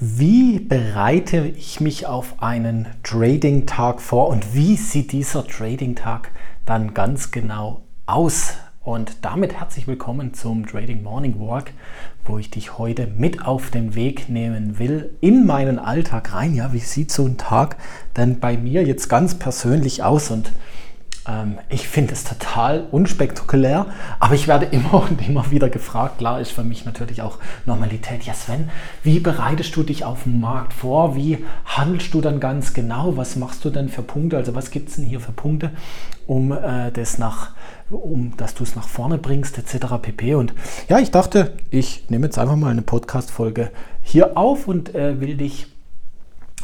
Wie bereite ich mich auf einen Trading-Tag vor und wie sieht dieser Trading-Tag dann ganz genau aus? Und damit herzlich willkommen zum Trading Morning Walk, wo ich dich heute mit auf den Weg nehmen will in meinen Alltag rein. Ja, wie sieht so ein Tag denn bei mir jetzt ganz persönlich aus? Und ähm, ich finde es total unspektakulär, aber ich werde immer und immer wieder gefragt. Klar ist für mich natürlich auch Normalität. Ja, Sven, wie bereitest du dich auf den Markt vor? Wie handelst du dann ganz genau? Was machst du denn für Punkte? Also was gibt es denn hier für Punkte, um äh, das nach um dass du es nach vorne bringst, etc. pp. Und ja, ich dachte, ich nehme jetzt einfach mal eine Podcast-Folge hier auf und äh, will dich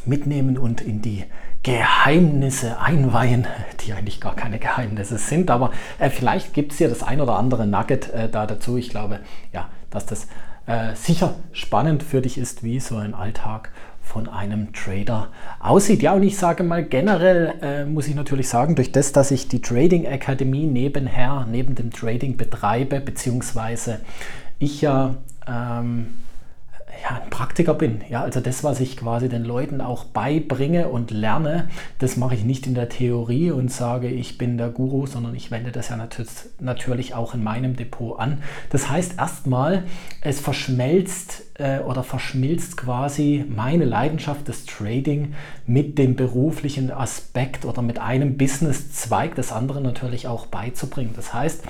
mitnehmen und in die Geheimnisse einweihen, die eigentlich gar keine Geheimnisse sind, aber äh, vielleicht gibt es hier das ein oder andere Nugget äh, da dazu. Ich glaube, ja, dass das äh, sicher spannend für dich ist, wie so ein Alltag von einem Trader aussieht. Ja, und ich sage mal, generell äh, muss ich natürlich sagen, durch das, dass ich die Trading Akademie nebenher, neben dem Trading betreibe, beziehungsweise ich ja ähm, ja, ein Praktiker bin. Ja, also das, was ich quasi den Leuten auch beibringe und lerne, das mache ich nicht in der Theorie und sage, ich bin der Guru, sondern ich wende das ja natürlich auch in meinem Depot an. Das heißt erstmal, es verschmelzt äh, oder verschmilzt quasi meine Leidenschaft des Trading mit dem beruflichen Aspekt oder mit einem Businesszweig des anderen natürlich auch beizubringen. Das heißt,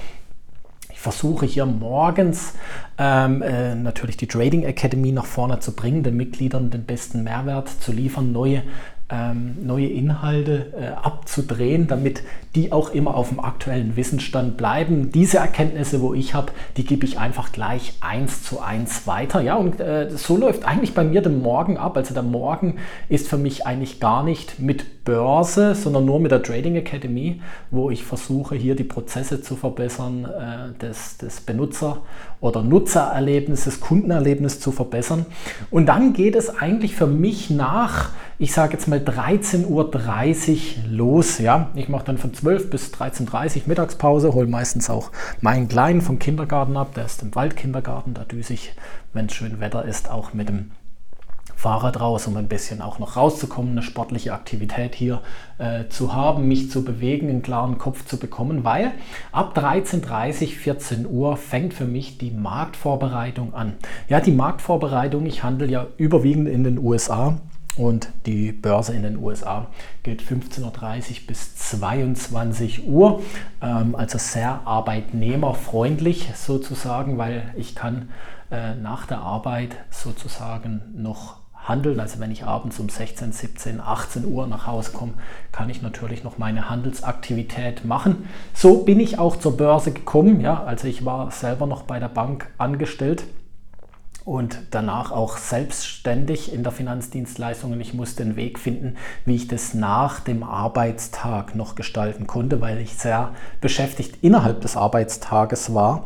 versuche hier morgens ähm, äh, natürlich die Trading Academy nach vorne zu bringen, den Mitgliedern den besten Mehrwert zu liefern, neue ähm, neue Inhalte äh, abzudrehen, damit die auch immer auf dem aktuellen Wissensstand bleiben. Diese Erkenntnisse, wo ich habe, die gebe ich einfach gleich eins zu eins weiter. Ja, und äh, so läuft eigentlich bei mir der Morgen ab. Also der Morgen ist für mich eigentlich gar nicht mit Börse, sondern nur mit der Trading Academy, wo ich versuche, hier die Prozesse zu verbessern, äh, des, des Benutzer- oder Nutzererlebnisses, Kundenerlebnis zu verbessern. Und dann geht es eigentlich für mich nach ich sage jetzt mal 13.30 Uhr los. Ja? Ich mache dann von 12 bis 13.30 Uhr Mittagspause, hole meistens auch meinen Kleinen vom Kindergarten ab. Der ist im Waldkindergarten, da düse ich, wenn es schön Wetter ist, auch mit dem Fahrrad raus, um ein bisschen auch noch rauszukommen, eine sportliche Aktivität hier äh, zu haben, mich zu bewegen, einen klaren Kopf zu bekommen, weil ab 13.30 14 Uhr fängt für mich die Marktvorbereitung an. Ja, die Marktvorbereitung, ich handle ja überwiegend in den USA und die Börse in den USA geht 15.30 Uhr bis 22 Uhr, ähm, also sehr arbeitnehmerfreundlich sozusagen, weil ich kann äh, nach der Arbeit sozusagen noch handeln. Also wenn ich abends um 16, 17, 18 Uhr nach Hause komme, kann ich natürlich noch meine Handelsaktivität machen. So bin ich auch zur Börse gekommen. Ja, also ich war selber noch bei der Bank angestellt und danach auch selbstständig in der Finanzdienstleistung. Und ich musste den Weg finden, wie ich das nach dem Arbeitstag noch gestalten konnte, weil ich sehr beschäftigt innerhalb des Arbeitstages war.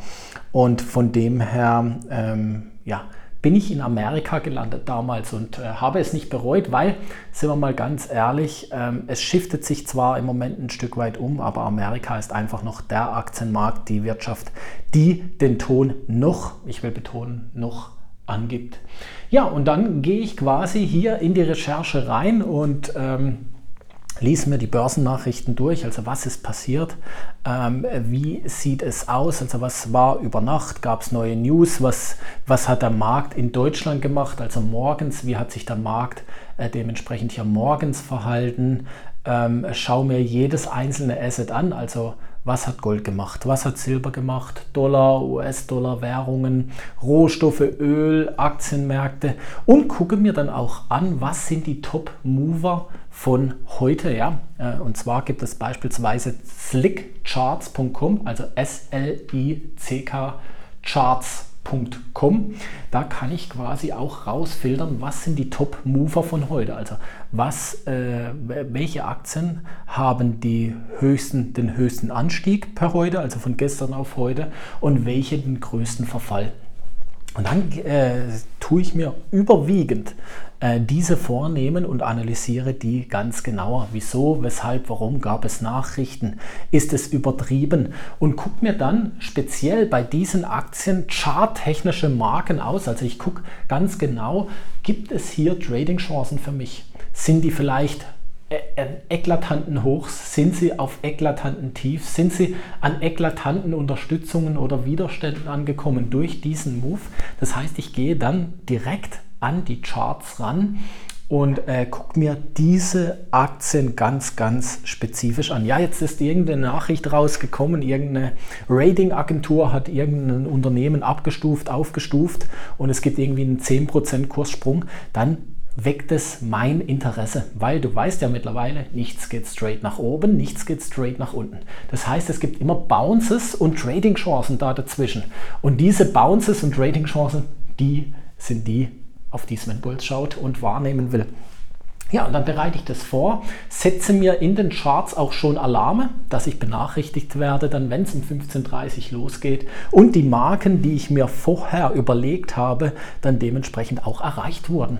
Und von dem her, ähm, ja, bin ich in Amerika gelandet damals und äh, habe es nicht bereut, weil, sind wir mal ganz ehrlich, ähm, es shiftet sich zwar im Moment ein Stück weit um, aber Amerika ist einfach noch der Aktienmarkt, die Wirtschaft, die den Ton noch, ich will betonen, noch angibt. Ja, und dann gehe ich quasi hier in die Recherche rein und ähm, lies mir die Börsennachrichten durch, also was ist passiert, ähm, wie sieht es aus, also was war über Nacht, gab es neue News, was, was hat der Markt in Deutschland gemacht, also morgens, wie hat sich der Markt äh, dementsprechend hier morgens verhalten, ähm, schau mir jedes einzelne Asset an, also was hat Gold gemacht? Was hat Silber gemacht? Dollar, US-Dollar, Währungen, Rohstoffe, Öl, Aktienmärkte. Und gucke mir dann auch an, was sind die Top-Mover von heute. Ja? Äh, und zwar gibt es beispielsweise slickcharts.com, also S-L-I-C-K Charts.com Com. Da kann ich quasi auch rausfiltern, was sind die Top-Mover von heute. Also was, äh, welche Aktien haben die höchsten, den höchsten Anstieg per heute, also von gestern auf heute, und welche den größten Verfall. Und dann äh, tue ich mir überwiegend äh, diese vornehmen und analysiere die ganz genauer. Wieso, weshalb, warum gab es Nachrichten? Ist es übertrieben? Und gucke mir dann speziell bei diesen Aktien charttechnische Marken aus. Also ich gucke ganz genau, gibt es hier Trading-Chancen für mich? Sind die vielleicht eklatanten Hochs? Sind sie auf eklatanten Tiefs? Sind sie an eklatanten Unterstützungen oder Widerständen angekommen durch diesen Move? Das heißt, ich gehe dann direkt an die Charts ran und äh, gucke mir diese Aktien ganz, ganz spezifisch an. Ja, jetzt ist irgendeine Nachricht rausgekommen, irgendeine Ratingagentur hat irgendein Unternehmen abgestuft, aufgestuft und es gibt irgendwie einen 10% Kurssprung. Dann weckt es mein Interesse, weil du weißt ja mittlerweile, nichts geht straight nach oben, nichts geht straight nach unten. Das heißt, es gibt immer Bounces und Trading-Chancen da dazwischen. Und diese Bounces und Trading-Chancen, die sind die, auf die Sven Bulls schaut und wahrnehmen will. Ja, und dann bereite ich das vor, setze mir in den Charts auch schon Alarme, dass ich benachrichtigt werde, dann wenn es um 15.30 Uhr losgeht und die Marken, die ich mir vorher überlegt habe, dann dementsprechend auch erreicht wurden.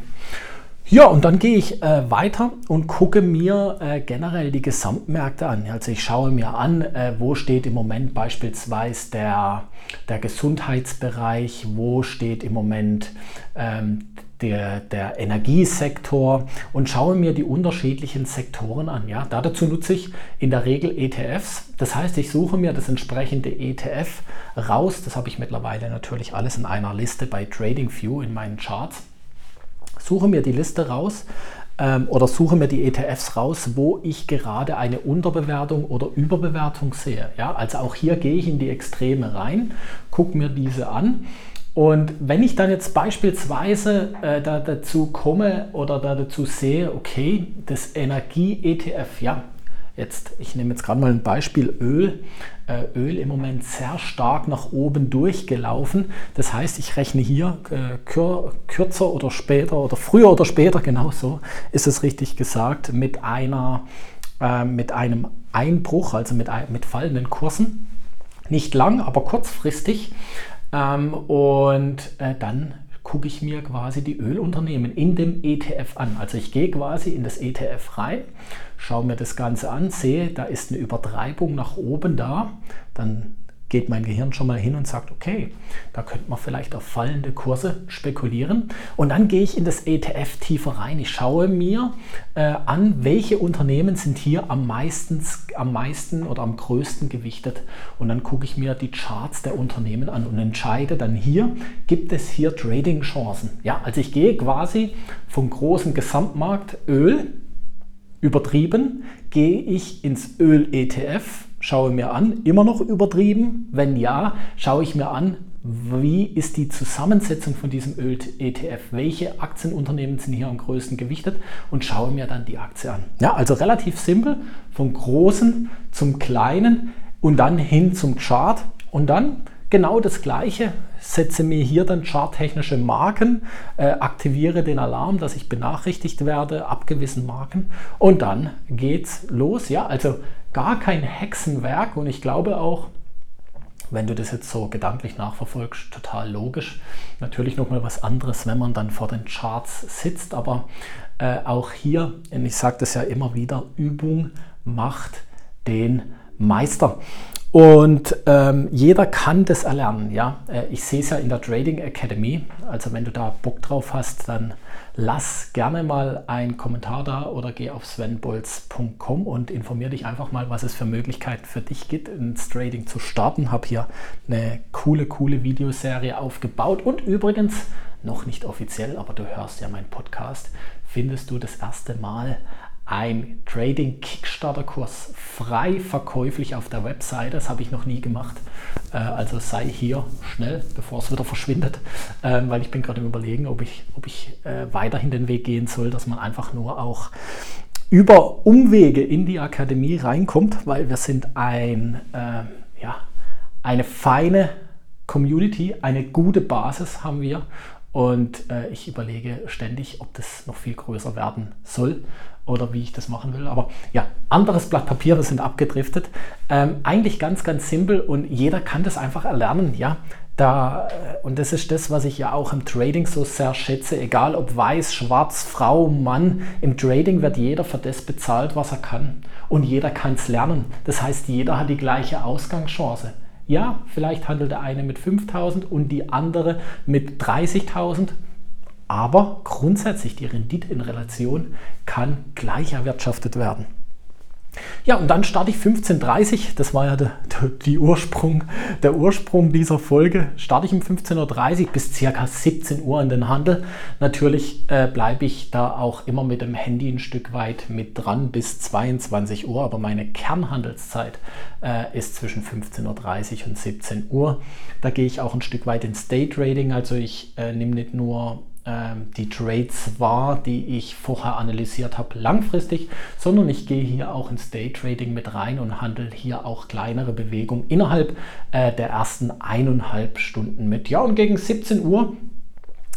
Ja, und dann gehe ich äh, weiter und gucke mir äh, generell die Gesamtmärkte an. Also ich schaue mir an, äh, wo steht im Moment beispielsweise der, der Gesundheitsbereich, wo steht im Moment ähm, der, der Energiesektor und schaue mir die unterschiedlichen Sektoren an. Ja, dazu nutze ich in der Regel ETFs. Das heißt, ich suche mir das entsprechende ETF raus. Das habe ich mittlerweile natürlich alles in einer Liste bei TradingView in meinen Charts suche mir die Liste raus ähm, oder suche mir die ETFs raus, wo ich gerade eine Unterbewertung oder Überbewertung sehe. Ja, also auch hier gehe ich in die Extreme rein, gucke mir diese an. Und wenn ich dann jetzt beispielsweise äh, da dazu komme oder da dazu sehe, okay, das Energie-ETF, ja, Jetzt, ich nehme jetzt gerade mal ein Beispiel Öl. Äh, Öl im Moment sehr stark nach oben durchgelaufen. Das heißt, ich rechne hier äh, kürzer oder später oder früher oder später, genau so ist es richtig gesagt, mit, einer, äh, mit einem Einbruch, also mit, mit fallenden Kursen. Nicht lang, aber kurzfristig. Ähm, und äh, dann gucke ich mir quasi die Ölunternehmen in dem ETF an. Also ich gehe quasi in das ETF rein, schaue mir das Ganze an, sehe, da ist eine Übertreibung nach oben da, dann geht mein Gehirn schon mal hin und sagt, okay, da könnte man vielleicht auf fallende Kurse spekulieren. Und dann gehe ich in das ETF tiefer rein. Ich schaue mir äh, an, welche Unternehmen sind hier am meisten, am meisten oder am größten gewichtet. Und dann gucke ich mir die Charts der Unternehmen an und entscheide dann hier, gibt es hier Trading-Chancen. Ja, also ich gehe quasi vom großen Gesamtmarkt Öl übertrieben, gehe ich ins Öl-ETF schaue mir an, immer noch übertrieben? Wenn ja, schaue ich mir an, wie ist die Zusammensetzung von diesem Öl-ETF? Welche Aktienunternehmen sind hier am größten gewichtet? Und schaue mir dann die Aktie an. Ja, also relativ simpel, vom Großen zum Kleinen und dann hin zum Chart und dann genau das Gleiche. Setze mir hier dann charttechnische Marken, äh, aktiviere den Alarm, dass ich benachrichtigt werde ab gewissen Marken und dann geht's los. Ja, also gar kein Hexenwerk und ich glaube auch, wenn du das jetzt so gedanklich nachverfolgst, total logisch. Natürlich nochmal was anderes, wenn man dann vor den Charts sitzt, aber äh, auch hier, und ich sage das ja immer wieder, Übung macht den Meister. Und ähm, jeder kann das erlernen. Ja? Äh, ich sehe es ja in der Trading Academy. Also wenn du da Bock drauf hast, dann lass gerne mal einen Kommentar da oder geh auf svenbolz.com und informiere dich einfach mal, was es für Möglichkeiten für dich gibt, ins Trading zu starten. Habe hier eine coole, coole Videoserie aufgebaut. Und übrigens, noch nicht offiziell, aber du hörst ja meinen Podcast, findest du das erste Mal ein Trading Kickstarter Kurs frei verkäuflich auf der Webseite. Das habe ich noch nie gemacht. Äh, also sei hier schnell, bevor es wieder verschwindet, ähm, weil ich bin gerade im Überlegen, ob ich, ob ich äh, weiterhin den Weg gehen soll, dass man einfach nur auch über Umwege in die Akademie reinkommt, weil wir sind ein, äh, ja, eine feine Community, eine gute Basis haben wir Und äh, ich überlege ständig, ob das noch viel größer werden soll oder wie ich das machen will. Aber ja, anderes Blatt Papier, wir sind abgedriftet. Ähm, eigentlich ganz, ganz simpel und jeder kann das einfach erlernen. Ja, da, äh, und das ist das, was ich ja auch im Trading so sehr schätze, egal ob weiß, schwarz, Frau, Mann, im Trading wird jeder für das bezahlt, was er kann. Und jeder kann es lernen. Das heißt, jeder hat die gleiche Ausgangschance. Ja, vielleicht handelt der eine mit 5000 und die andere mit 30.000, aber grundsätzlich die Rendite in Relation kann gleich erwirtschaftet werden. Ja, und dann starte ich 15.30 das war ja der, der, Ursprung, der Ursprung dieser Folge, starte ich um 15.30 Uhr bis ca. 17 Uhr in den Handel. Natürlich äh, bleibe ich da auch immer mit dem Handy ein Stück weit mit dran bis 22 Uhr, aber meine Kernhandelszeit äh, ist zwischen 15.30 Uhr und 17 Uhr. Da gehe ich auch ein Stück weit ins Day Trading, also ich äh, nehme nicht nur die Trades wahr, die ich vorher analysiert habe, langfristig, sondern ich gehe hier auch ins Day Trading mit rein und handle hier auch kleinere Bewegungen innerhalb äh, der ersten eineinhalb Stunden mit. Ja, und gegen 17 Uhr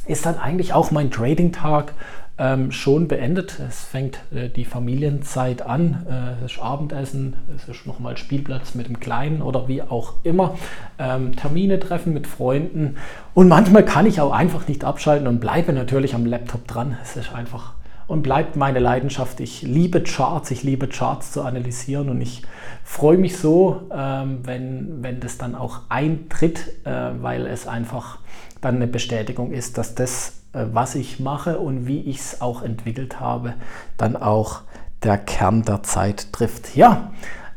ist dann eigentlich auch mein Trading-Tag ähm, schon beendet. Es fängt äh, die Familienzeit an, äh, es ist Abendessen, es ist nochmal Spielplatz mit dem Kleinen oder wie auch immer. Ähm, Termine treffen mit Freunden und manchmal kann ich auch einfach nicht abschalten und bleibe natürlich am Laptop dran. Es ist einfach und bleibt meine Leidenschaft. Ich liebe Charts, ich liebe Charts zu analysieren und ich freue mich so, ähm, wenn, wenn das dann auch eintritt, äh, weil es einfach dann eine Bestätigung ist, dass das äh, was ich mache und wie ich es auch entwickelt habe, dann auch der Kern der Zeit trifft. Ja,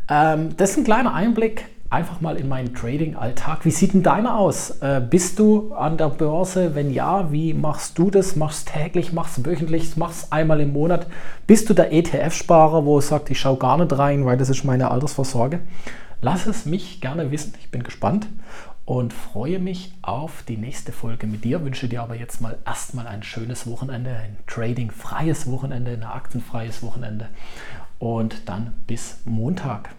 ähm, das ist ein kleiner Einblick einfach mal in meinen Trading-Alltag. Wie sieht denn deiner aus? Äh, bist du an der Börse? Wenn ja, wie machst du das? Machst du täglich, machst du wöchentlich, machst du einmal im Monat? Bist du der ETF-Sparer, wo sagt, ich schaue gar nicht rein, weil das ist meine Altersvorsorge? Lass es mich gerne wissen. Ich bin gespannt und freue mich auf die nächste Folge mit dir. Wünsche dir aber jetzt mal erstmal ein schönes Wochenende, ein tradingfreies Wochenende, ein aktienfreies Wochenende und dann bis Montag.